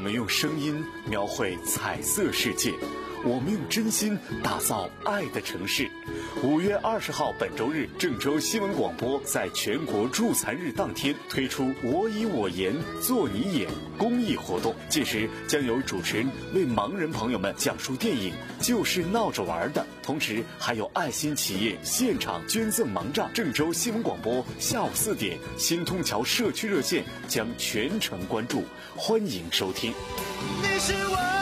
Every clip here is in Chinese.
我们用声音描绘彩色世界，我们用真心打造爱的城市。五月二十号，本周日，郑州新闻广播在全国助残日当天推出“我以我言做你眼”公益活动。届时将有主持人为盲人朋友们讲述电影就是闹着玩的，同时还有爱心企业现场捐赠盲杖。郑州新闻广播下午四点，新通桥社区热线将全程关注，欢迎收听。你是我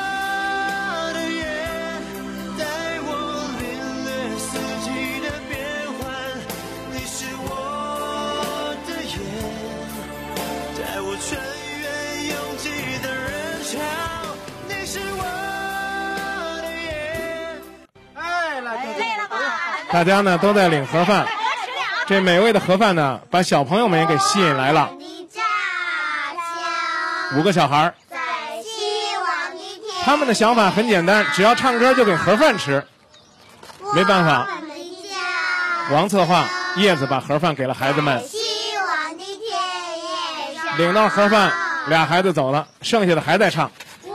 大家呢都在领盒饭，这美味的盒饭呢，把小朋友们也给吸引来了。五个小孩儿，在希望的天，他们的想法很简单，只要唱歌就给盒饭吃。没办法王策划叶子把盒饭给了孩子们，领到盒饭，俩孩子走了，剩下的还在唱。我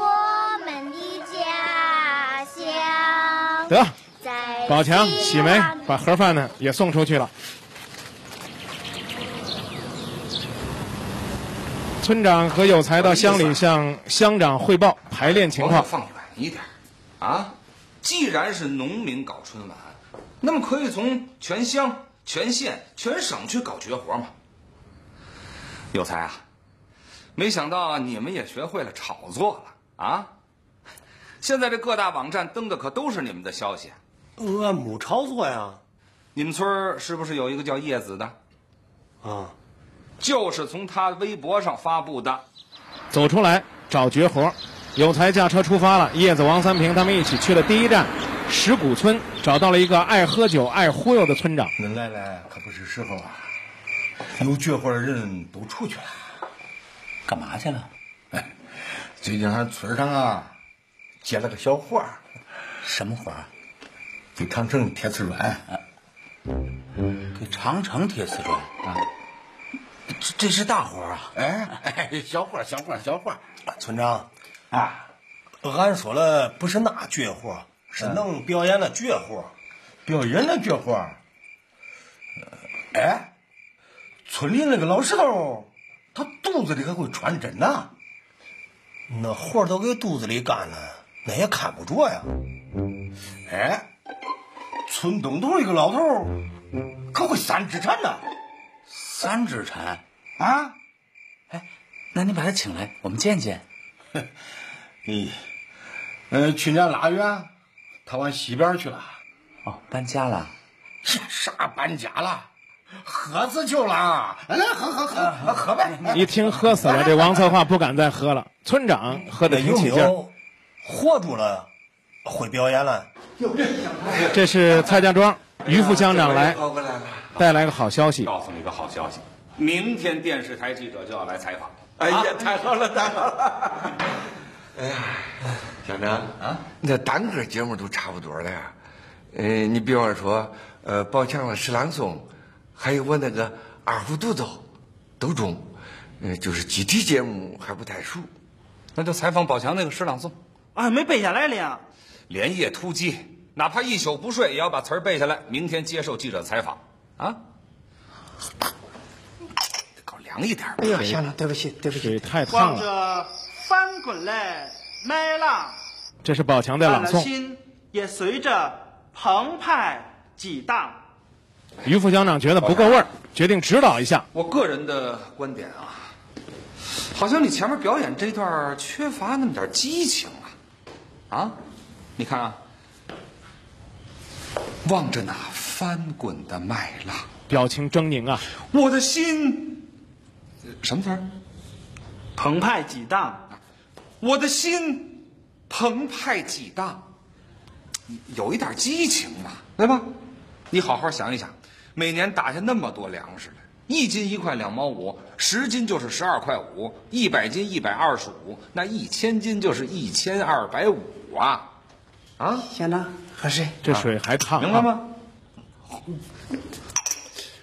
们的家乡得，在宝强、喜梅把盒饭呢也送出去了。村长和有才到乡里向乡长汇报排练情况。往放远一点啊！既然是农民搞春晚，那么可以从全乡、全县、全省去搞绝活嘛。有才啊，没想到你们也学会了炒作了啊！现在这各大网站登的可都是你们的消息。俺没炒作呀。你们村儿是不是有一个叫叶子的？啊，就是从他微博上发布的。走出来找绝活。有才驾车出发了，叶子、王三平他们一起去了第一站石鼓村，找到了一个爱喝酒、爱忽悠的村长。恁来来可不是时候啊！有绝活的人都出去了。干嘛去了？哎，最近俺村上啊接了个小活儿，什么活儿？给长城贴瓷砖。给长城贴瓷砖啊？这这是大活儿啊！哎哎，小活儿小活儿小活儿村长，啊！俺说了不是那绝活，是能表演的绝活。表演的绝活哎，村里那个老石头，他肚子里还会穿针呢。那活儿都给肚子里干了，那也看不着呀。哎，村东头一个老头儿，可会三指禅呢。三指禅。啊！哎，那你把他请来，我们见见。咦，呃，去年腊月，他往西边去了。哦，搬家了。啥搬家了？喝死酒了！来，喝喝喝，喝呗！一听喝死了，这王策划不敢再喝了。村长喝得那有没挺起劲儿。有活住了？会表演了？这是蔡家庄于副乡长来带来个好消息，告诉你个好消息，明天电视台记者就要来采访。哎呀，太好了，太好了！哎呀，乡长啊，那单个节目都差不多了呀。呃，你比方说，呃，宝强的诗朗诵，还有我那个二胡独奏，都中。呃，就是集体节目还不太熟。那就采访宝强那个诗朗诵，啊，没背下来了呀。连夜突击，哪怕一宿不睡，也要把词儿背下来，明天接受记者采访。啊，搞凉一点吧。哎呀，乡长，对不起，对不水起。太烫了。望着翻滚嘞麦浪，这是宝强的朗诵。心也随着澎湃激荡。于副乡长觉得不够味儿，决定指导一下。我个人的观点啊，好像你前面表演这段缺乏那么点激情啊，啊，你看啊，望着那翻滚的麦浪，表情狰狞啊！我的心，什么词儿？澎湃激荡，我的心澎湃激荡，有一点激情嘛，对吧？你好好想一想，每年打下那么多粮食来，一斤一块两毛五，十斤就是十二块五，一百斤一百二十五，那一千斤就是一千二百五啊！啊，行了，喝水。这水还烫、啊，明白？吗？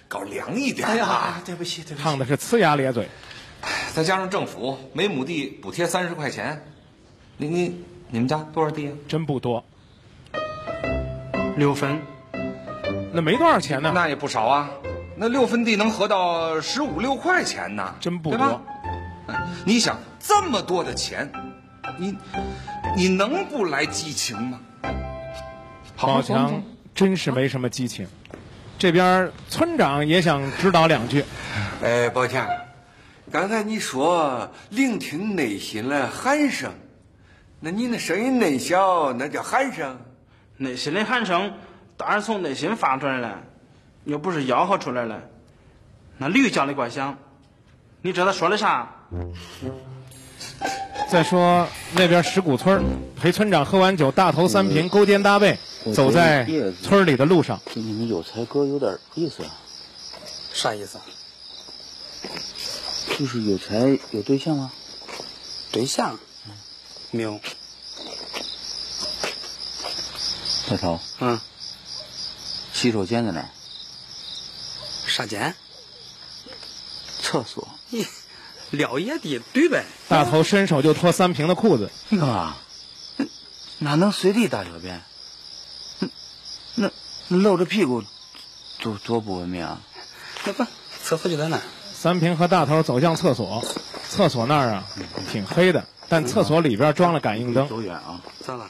搞凉一点哎啊！呀，对不起，对不起。烫的是呲牙咧嘴。再加上政府每亩地补贴三十块钱，你你你们家多少地啊？真不多，六分，那没多少钱呢。那也不少啊。那六分地能合到十五六块钱呢，真不对吧多。哎你想这么多的钱，你你能不来激情吗？好好宝强琢磨琢磨真是没什么激情。这边村长也想指导两句，哎，抱歉，刚才你说聆听内心的喊声，那你那声音内小，那叫喊声。内心的喊声当然从内心发出来了，又不是吆喝出来了。那驴叫的怪响，你知道他说的啥？再说那边石鼓村陪村长喝完酒，大头三瓶勾肩搭背走在村里的路上。对你们有才哥有点意思啊，啥意思？就是有才有对象吗？对象？没有。大头，嗯，洗手间在哪儿？啥间？厕所。咦，撂野地对呗。大头伸手就脱三平的裤子，你干嘛？哪能随地大小便？那那那露着屁股，多多不文明啊！那不，厕所就在那儿。三平和大头走向厕所，厕所那儿啊挺黑的，但厕所里边装了感应灯。走远啊！咋了？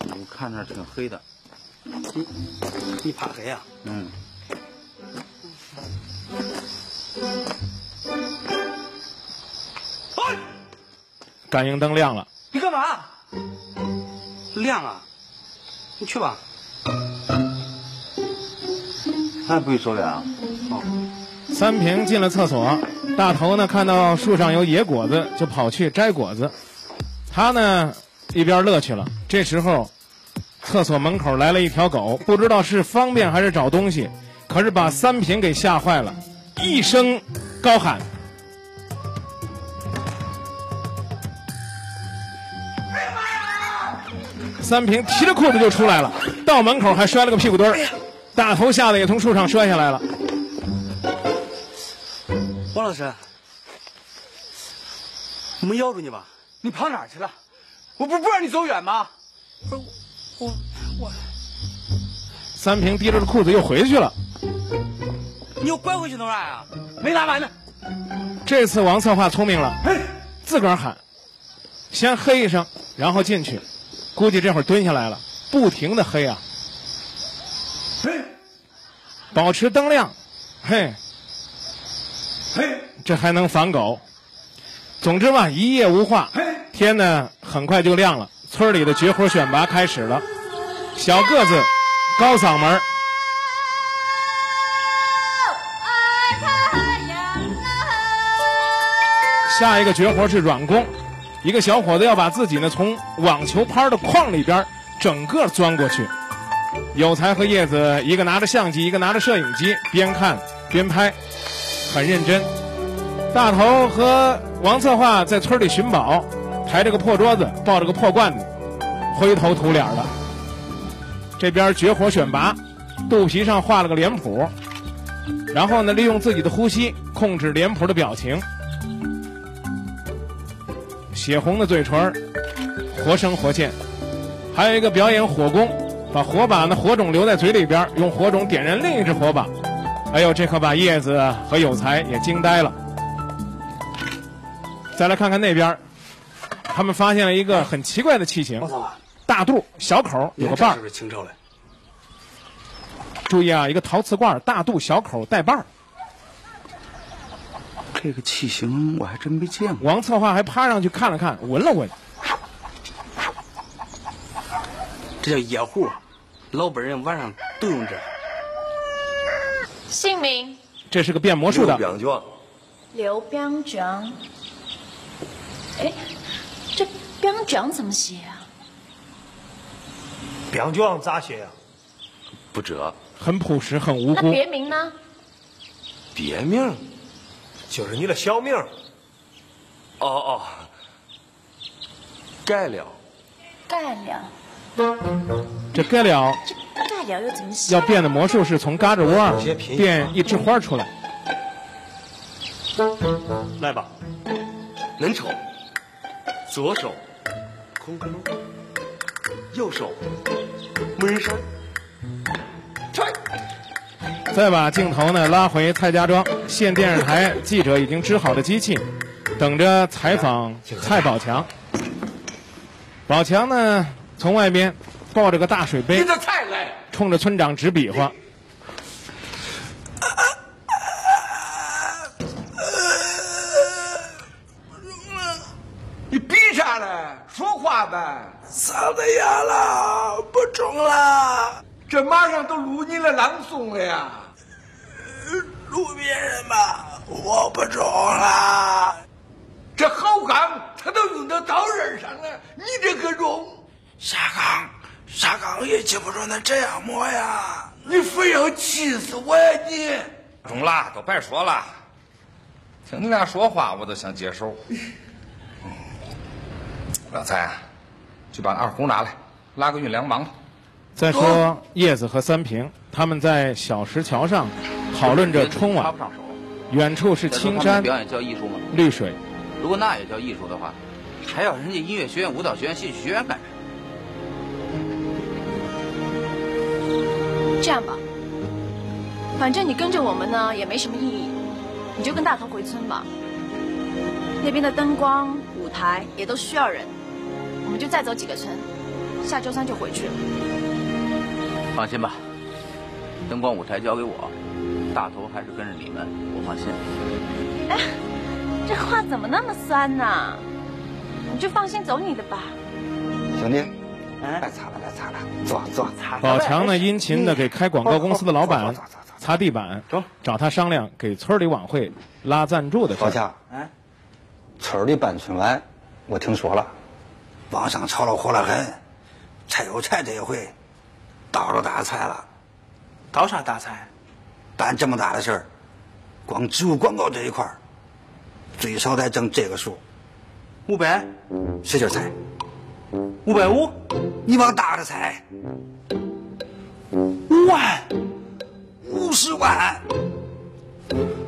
我看着挺黑的。你你怕黑啊？嗯。感应灯亮了，你干嘛？亮啊！你去吧。那不许走远啊！三平进了厕所，大头呢看到树上有野果子，就跑去摘果子。他呢一边乐去了。这时候，厕所门口来了一条狗，不知道是方便还是找东西，可是把三平给吓坏了，一声高喊。三平提着裤子就出来了，到门口还摔了个屁股墩儿，大头吓得也从树上摔下来了。王老师，我没咬住你吧？你跑哪儿去了？我不是不让你走远吗？不是我我三平提着裤子又回去了。你又拐回去弄啥呀？没拿完呢。这次王策划聪明了，自个儿喊，先嘿一声，然后进去，估计这会儿蹲下来了，不停的黑啊，嘿。保持灯亮，嘿，嘿，这还能防狗。总之吧，一夜无话，天呢很快就亮了，村里的绝活选拔开始了，小个子，高嗓门下一个绝活是软弓，一个小伙子要把自己呢从网球拍的框里边整个钻过去。有才和叶子一个拿着相机，一个拿着摄影机，边看边拍，很认真。大头和王策划在村里寻宝，抬着个破桌子，抱着个破罐子，灰头土脸的。这边绝活选拔，肚皮上画了个脸谱，然后呢，利用自己的呼吸控制脸谱的表情。血红的嘴唇，活生活现。还有一个表演火攻，把火把的火种留在嘴里边，用火种点燃另一只火把。哎呦，这可把叶子和有才也惊呆了。再来看看那边，他们发现了一个很奇怪的器型，大肚小口有个把儿是。不是清朝的？注意啊，一个陶瓷罐，大肚小口带把儿。这个器型我还真没见过。王策划还趴上去看了看，闻了闻。这叫野户，老辈人晚上都用这。姓名这是个变魔术的，表状，刘邦章。哎，这邦章怎么写啊？表状咋写呀？不折，很朴实，很无那辜。别名呢？别名。就是你的小名。哦哦，改了。盖了，这盖了盖了又怎么？要变的魔术是从嘎吱窝变一枝花出来。来吧，能瞅，左手空空，右手门上，踹。再把镜头呢拉回蔡家庄县电视台记者已经支好的机器，等着采访蔡宝强。宝强呢从外边抱着个大水杯冲着村长直比划。你比啥嘞？说话呗。嗓子哑了，不中了。这马上都录你的朗诵了呀！录别人吧，我不中了。这好钢它都用到刀刃上了，你这可中？沙钢，沙钢也记不住那这样磨呀。你非要气死我呀你！中了，都别说了。听你俩说话，我都想接手。老蔡，去把二胡拿来，拉个运粮忙吧。再说叶子和三平，他们在小石桥上讨论着春晚插不。上手。远处是青山表演叫艺术吗？绿水，如果那也叫艺术的话，还要人家音乐学院、舞蹈学院、戏曲学院干什么？这样吧，反正你跟着我们呢也没什么意义，你就跟大头回村吧。那边的灯光、舞台也都需要人，我们就再走几个村，下周三就回去了。放心吧，灯光舞台交给我，大头还是跟着你们，我放心。哎这话怎么那么酸呢？你就放心走你的吧。兄弟，来擦了，来擦了，坐坐擦。宝强呢殷勤的给开广告公司的老板擦地板，找他商量给村里晚会拉赞助的事儿。宝强，哎，村里办春晚，我听说了，网上炒了火了很。蔡有才这一回倒了大财了，倒啥大财？办这么大的事儿，光植入广告这一块儿，最少得挣这个数。五百，使劲猜，五百五，你往大了猜，五万，五十万。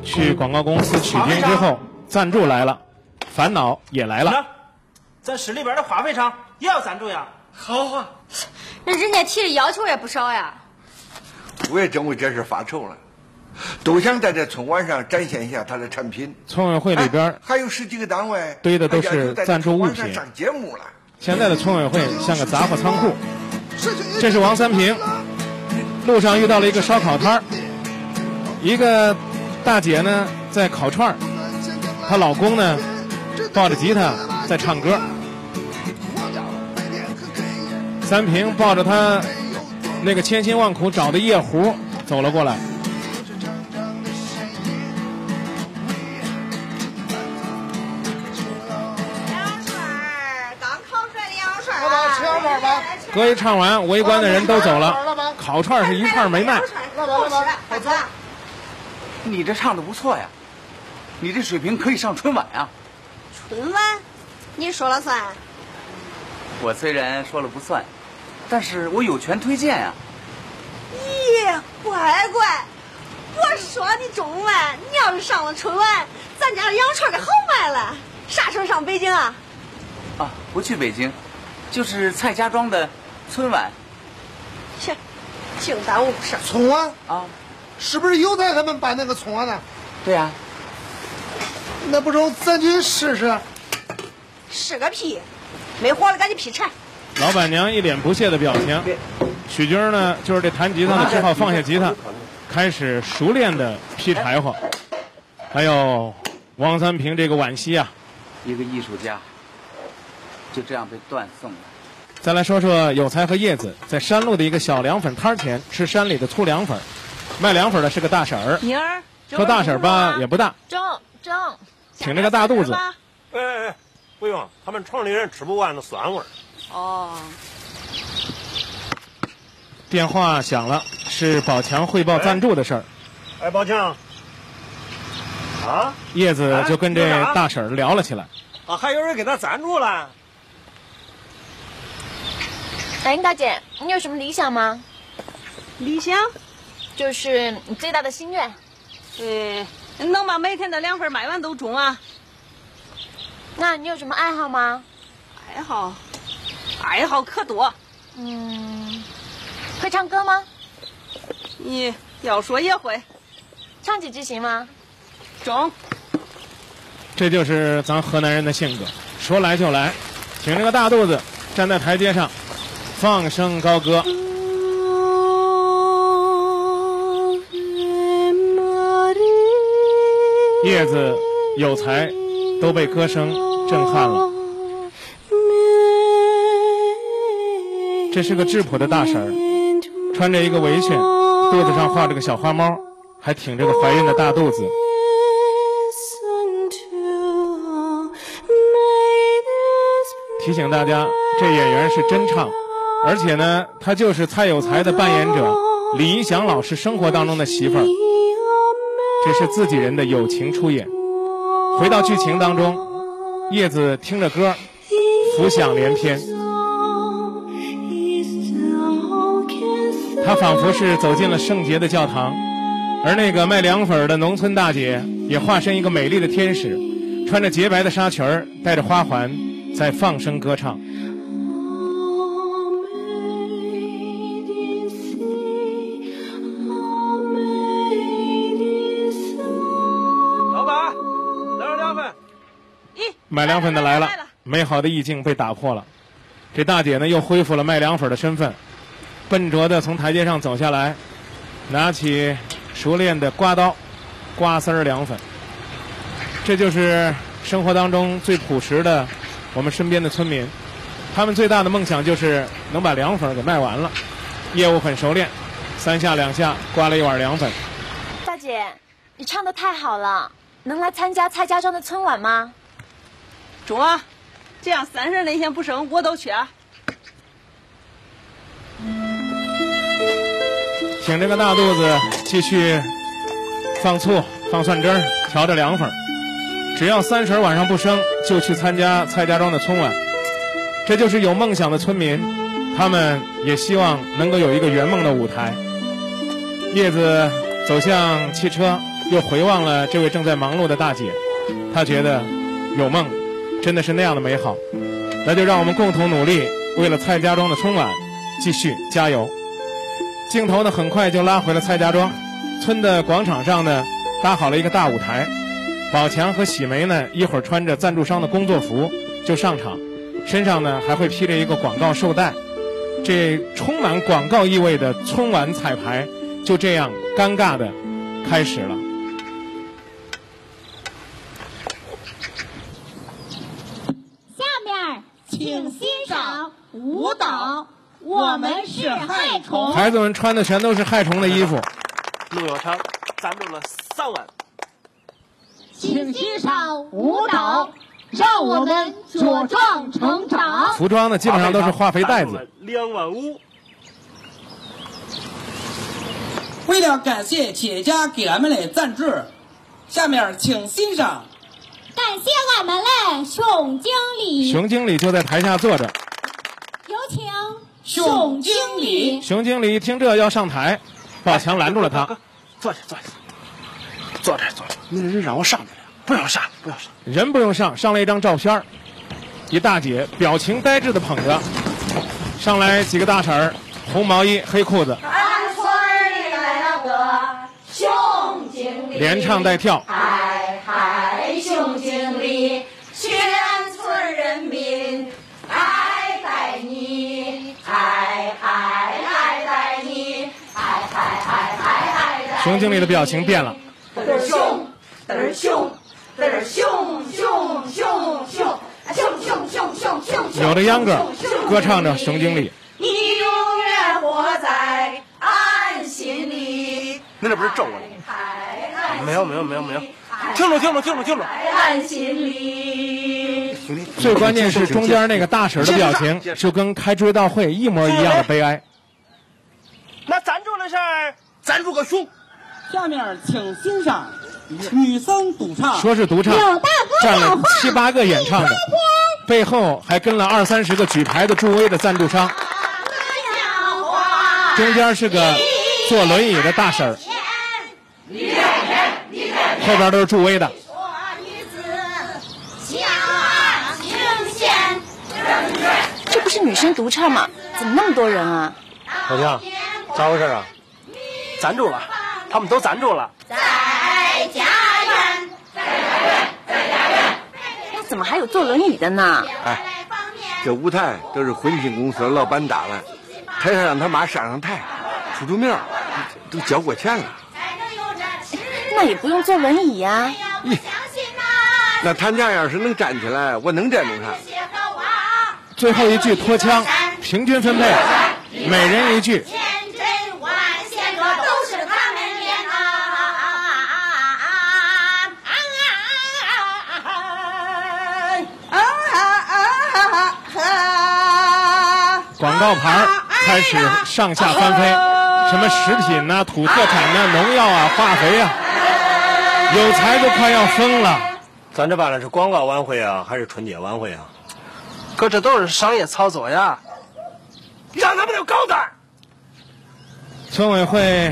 去广告公司取经之后，赞助来了，烦恼也来了。那咱市里边的化肥厂也要赞助呀。好啊，那人家提的要求也不少呀。我也真为这事发愁了，都想在这春晚上展现一下他的产品。村委会里边哎还有十几个单位堆的都是赞助物品上节目了。现在的村委会像个杂货仓库。这是王三平，路上遇到了一个烧烤摊儿，一个大姐呢在烤串儿，她老公呢抱着吉他在唱歌。三平抱着他那个千辛万苦找的夜壶走了过来。凉水儿，刚烤出来的凉水儿。老板吃凉串吧。歌一唱完，围观的人都走了，烤串是一串没卖。你这唱的不错呀，你这水平可以上春晚呀。春晚，你说了算。我虽然说了不算，但是我有权推荐呀。咦，乖乖，我说你中文，你要是上了春晚，咱家的羊串可好卖了。啥时候上北京啊？啊，不去北京，就是蔡家庄的春晚切，净耽误事儿。春晚啊。是不是又在他们办那个春晚呢？对呀、那不中，咱去试试。试个屁，没活了赶紧劈柴。老板娘一脸不屑的表情。许军呢，就是这弹吉他的，只好放下吉他，开始熟练的劈柴火。还有王三平这个惋惜啊。一个艺术家就这样被断送了。再来说说有才和叶子在山路的一个小凉粉摊前吃山里的粗凉粉，卖凉粉的是个大婶儿。妮儿，说大婶儿吧也不大，中中，挺着个大肚子。哎哎哎，不用，他们城里人吃不惯那酸味儿。哦，电话响了，是宝强汇报赞助的事儿。哎，宝强，啊叶子就跟这大婶聊了起来。啊，还有人给他赞助了。哎，大姐，你有什么理想吗？理想就是你最大的心愿。呃，能把每天的两份卖完都中啊。那你有什么爱好吗？爱好，爱好可多。嗯，会唱歌吗？你要说也会，唱几句行吗？中。这就是咱河南人的性格，说来就来，挺着个大肚子站在台阶上，放声高歌。叶子、有才都被歌声震撼了。这是个质朴的大婶儿，穿着一个围裙，肚子上画着个小花猫，还挺着个怀孕的大肚子。提醒大家，这演员是真唱，而且呢，他就是蔡有才的扮演者李一祥老师生活当中的媳妇儿。这是自己人的友情出演。回到剧情当中，叶子听着歌，浮想联翩。他仿佛是走进了圣洁的教堂，而那个卖凉粉的农村大姐也化身一个美丽的天使，穿着洁白的纱裙儿，戴着花环，在放声歌唱。老板，来点凉粉。买凉粉的来了，美好的意境被打破了。这大姐呢，又恢复了卖凉粉的身份，笨拙的从台阶上走下来，拿起熟练的刮刀，刮丝儿凉粉。这就是生活当中最朴实的我们身边的村民，他们最大的梦想就是能把凉粉给卖完了，业务很熟练，三下两下刮了一碗凉粉。大姐，你唱的太好了，能来参加蔡家庄的春晚吗？中啊！这样三十那天不生我都去啊！挺着个大肚子，继续放醋、放蒜汁儿，调着凉粉儿。只要三婶晚上不生，就去参加蔡家庄的春晚。这就是有梦想的村民，他们也希望能够有一个圆梦的舞台。叶子走向汽车，又回望了这位正在忙碌的大姐，她觉得有梦真的是那样的美好。那就让我们共同努力，为了蔡家庄的春晚继续加油。镜头呢，很快就拉回了蔡家庄村的广场上呢，搭好了一个大舞台。宝强和喜梅呢，一会儿穿着赞助商的工作服就上场，身上呢还会披着一个广告绶带。这充满广告意味的春晚彩排就这样尴尬的开始了。下面请欣赏舞蹈，我们是害虫。孩子们穿的全都是害虫的衣服。陆有成赞助了三万。请欣赏舞蹈，让我们茁壮成长。服装呢，基本上都是化肥袋子。两万五。为了感谢企业家给俺们的赞助，下面请欣赏。感谢俺们的熊经理，熊经理就在台下坐着。有请熊经理。熊经理一听这要上台，宝强拦住了他。坐下，坐下，坐这儿，坐这儿。那人让我上去了，不要上，不要上。人不用上，上来一张照片儿一大姐表情呆滞的捧着，上来几个大婶儿，红毛衣黑裤子，俺村里来了个熊经理，连唱带跳。嗨嗨，熊经理，熊经理的表情变了，嘚儿熊，嘚儿熊，嘚儿熊熊熊熊，熊熊熊熊熊熊。有的秧歌儿歌唱着熊经理。你永远活在俺心里。那这不是咒我呢？没有没有没有没有，听着听着听着听着。俺心里。最关键是中间那个大婶儿的表情，就跟开追悼会一模一样的悲哀。那赞助的事儿，赞助个熊。下面请欣赏女生独唱。说是独唱，占了七八个演唱的，背后还跟了二三十个举牌的助威的赞助商，中间是个坐轮椅的大婶儿，后边都是助威的。这不是女生独唱吗？怎么那么多人啊？老姜，咋回事啊？赞助了，他们都攒住了。在家园，那怎么还有坐轮椅的呢？哎，这舞台都是婚庆公司的老板搭的，他想让他妈上上台，出出名儿，都交过钱了。那也不用坐轮椅呀、咦，那他家要是能站起来，我能站住他。最后一句拖腔，平均分配，每人一句。广告牌儿开始上下翻飞，什么食品呐、土特产呐、农药啊、化肥啊，有才都快要疯了。咱这办的是广告晚会啊，还是春节晚会啊？可这都是商业操作呀，让他们有高胆。村委会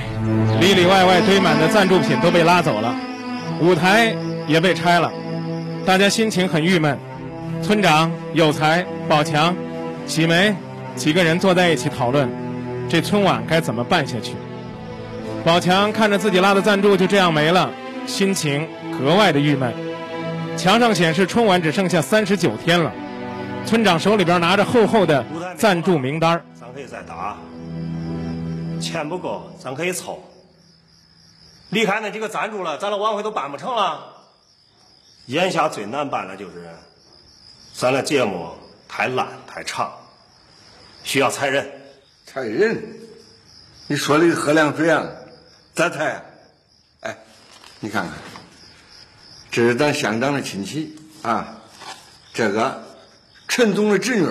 里里外外堆满的赞助品都被拉走了，舞台也被拆了，大家心情很郁闷。村长、有才、宝强、喜梅几个人坐在一起讨论，这春晚该怎么办下去。宝强看着自己拉的赞助就这样没了，心情格外的郁闷。墙上显示春晚只剩下三十九天了，村长手里边拿着厚厚的赞助名单咱可以再打，钱不够咱可以凑。离开那几个赞助了，咱的晚会都办不成了。眼下最难办的就是，咱的节目太烂太长，需要裁人。裁人？你说的喝凉水啊？咋裁啊？哎，你看看，这是咱乡长的亲戚啊，这个陈总的侄女，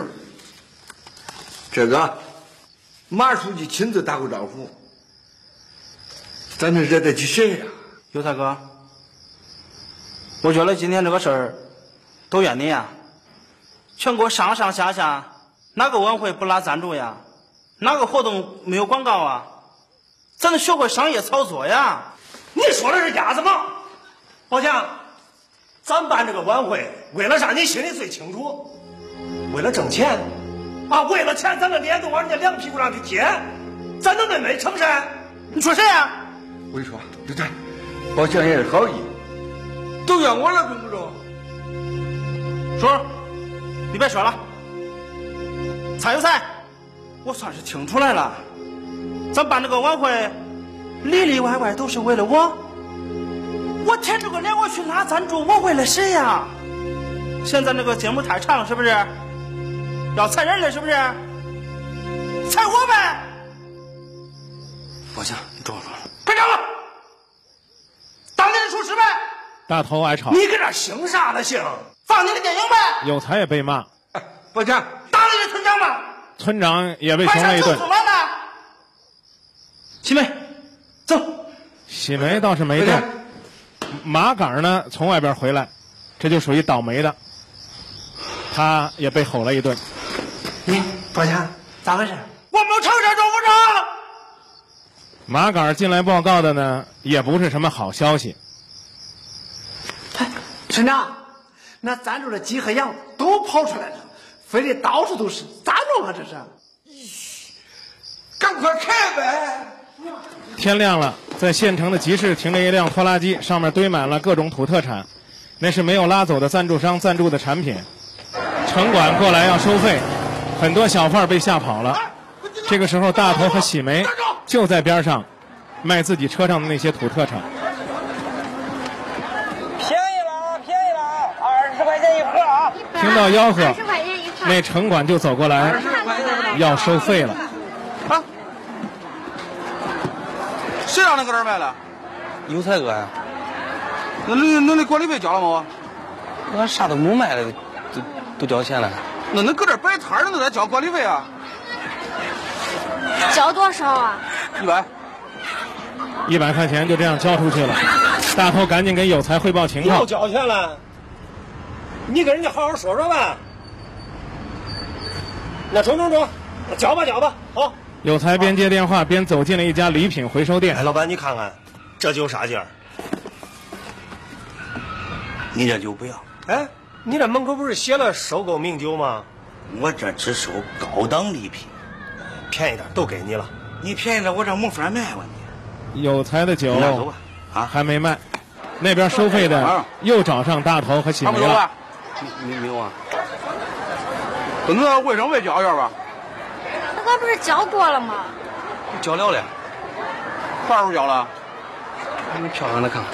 这个马书记亲自打过招呼，咱能惹得起谁呀、有才哥，我觉得今天这个事儿都怨你呀！全国上上下下哪个晚会不拉赞助呀？哪个活动没有广告啊？咱得学会商业操作呀！你说的是鸭子吗？宝强，咱办这个晚会为了啥？你心里最清楚。为了挣钱啊！为了钱，咱的脸都往人家凉屁股上去贴，咱能那没成噻？你说谁呀、我跟你说，对对，宝强也是好意，都怨我了，对不中？叔，你别说了。蔡有才，我算是听出来了，咱办这个晚会，里里外外都是为了我。我舔着个脸我去拉赞助，我为了谁呀？现在这个节目太长了，是不是？要裁人了，是不是？裁我呗！不行，你装说了。别讲了，当年出事呗！大头爱吵，你搁这姓啥呢姓？放你的电影呗！有才也被骂，宝强，打村长也被快熊了一顿上厕。所了！喜梅，走。喜梅倒是没动，麻杆呢从外边回来，这就属于倒霉的，他也被吼了一顿。你宝强咋回事？我没有尝试中不成？麻杆进来报告的呢，也不是什么好消息。村长，那咱住的鸡和羊都跑出来了，非得到处都是，咋弄啊？这是？赶快开呗！天亮了，在县城的集市停着一辆拖拉机，上面堆满了各种土特产，那是没有拉走的赞助商赞助的产品。城管过来要收费，很多小贩被吓跑了。这个时候，大头和喜梅就在边上卖自己车上的那些土特产。便宜了，便宜了，二十块钱一盒啊！听到吆喝那城管就走过来要收费了。啊谁让你搁这儿卖了？有才哥呀，那那那那管理费交了吗？我啥都没卖了，都都交钱了。那恁搁这儿摆摊儿，那得交管理费啊？交多少啊？一百。一百块钱就这样交出去了。大头赶紧跟有才汇报情况又。交钱了，你跟人家好好说说吧。那中中中，交吧交吧，好。有才边接电话边走进了一家礼品回收店。哎，老板，你看看，这酒啥劲儿？你这酒不要。哎，你这门口不是写了收购名酒吗？我这只收高档礼品，便宜点都给你了。你便宜了，我这没法卖了。有才的酒拿走吧啊还没卖，那边收费的又找上大头和喜梅了没有啊？等那卫生费交一下吧。那刚不是交过了吗？交了了，啥时候交了？你票让他看看。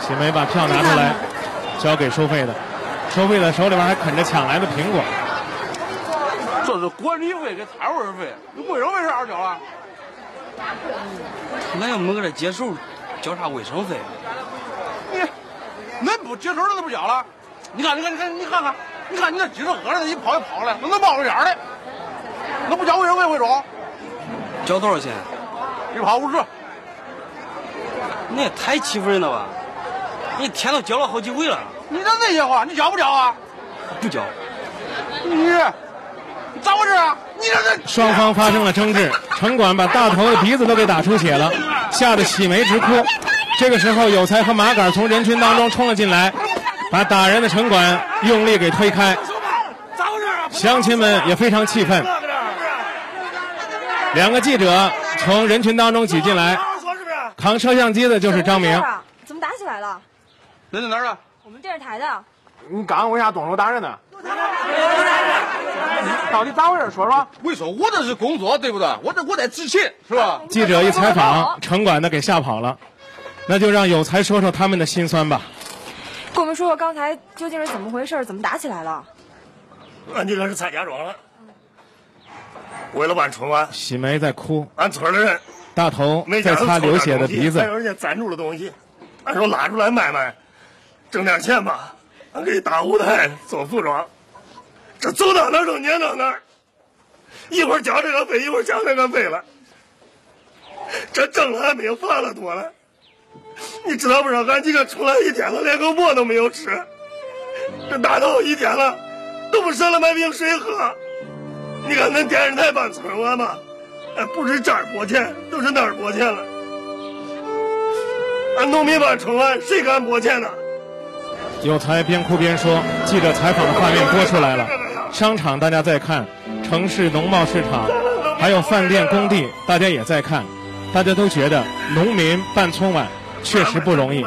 喜梅把票拿出来，交给收费的，收费的手里边还啃着抢来的苹果。这是管理费跟摊位费，你卫生费啥时候交了？俺又没搁这接手，交啥卫生费？你，恁不接手他都不交了？你看，你看，你看，你看看，你看你那鸡翅喝的，一跑一跑的，那能冒着烟的，那不交卫生费会中？交多少钱？一跑五十。你也太欺负人了吧！你一天都交了好几回了。你这那些话，你交不交啊？不交。你，咋回事啊？你这这。双方发生了争执，城管把大头的鼻子都给打出血了，吓得喜梅直哭。这个时候，有才和麻杆从人群当中冲了进来，把打人的城管用力给推开。乡亲们也非常气愤。两个记者从人群当中挤进来，扛摄像机的就是张明。怎么打起来了？人在哪儿呢？我们电视台的。你刚刚为啥动手打人呢？到底咋回事？说说。为什么我这是工作，对不对？我这我在执勤，是吧？记者一采访，城管的给吓跑了。那就让有才说说他们的辛酸吧。跟我们说说刚才究竟是怎么回事？怎么打起来了？俺今天是蔡家庄了，为了办春晚，喜梅在哭，俺村的人大头在擦流血的鼻子还。有人家赞助的东西，俺说拉出来卖卖，挣点钱吧，俺给搭舞台做服装，这走到哪儿都撵到哪儿，一会儿交这个费，一会儿交那个费了，这挣了还没有发了多了。你知道不知道？俺几个出来一天了，连个馍都没有吃，这大头一天了都不舍得买瓶水喝。你看恁电视台办春晚嘛，哎，不是这儿拨钱，都是那儿拨钱了。俺农民办春晚，谁敢拨钱呢？有才边哭边说，记者采访的画面播出来了。商场大家在看，城市农贸市场，还有饭店、工地，大家也在看。大家都觉得农民办春晚确实不容易。